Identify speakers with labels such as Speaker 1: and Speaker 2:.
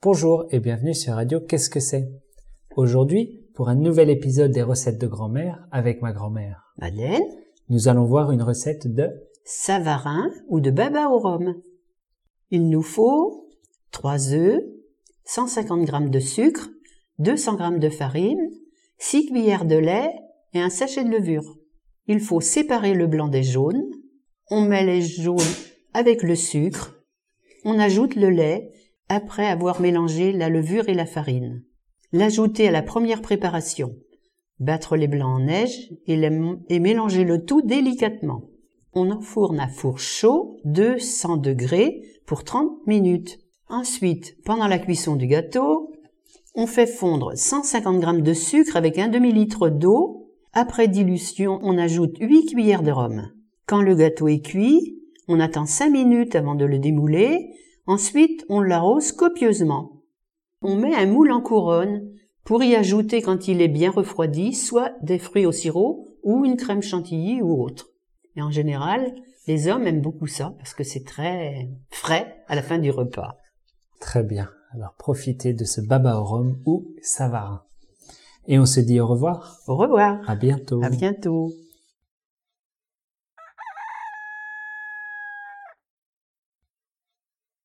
Speaker 1: Bonjour et bienvenue sur Radio Qu'est-ce que c'est? Aujourd'hui, pour un nouvel épisode des recettes de grand-mère avec ma grand-mère,
Speaker 2: Madeleine,
Speaker 1: nous allons voir une recette de
Speaker 2: savarin ou de baba au rhum. Il nous faut 3 œufs, 150 g de sucre, 200 g de farine, 6 cuillères de lait et un sachet de levure. Il faut séparer le blanc des jaunes. On met les jaunes avec le sucre. On ajoute le lait après avoir mélangé la levure et la farine. L'ajouter à la première préparation. Battre les blancs en neige et, mélanger le tout délicatement. On enfourne à four chaud 200 degrés pour 30 minutes. Ensuite, pendant la cuisson du gâteau, on fait fondre 150 g de sucre avec un demi-litre d'eau. Après dilution, on ajoute 8 cuillères de rhum. Quand le gâteau est cuit, on attend 5 minutes avant de le démouler. Ensuite, on l'arrose copieusement. On met un moule en couronne pour y ajouter quand il est bien refroidi soit des fruits au sirop ou une crème chantilly ou autre. Et en général, les hommes aiment beaucoup ça parce que c'est très frais à la fin du repas.
Speaker 1: Très bien. Alors profitez de ce baba au rhum ou savarin. Et on se dit au revoir.
Speaker 2: Au revoir.
Speaker 1: À bientôt.
Speaker 2: À bientôt.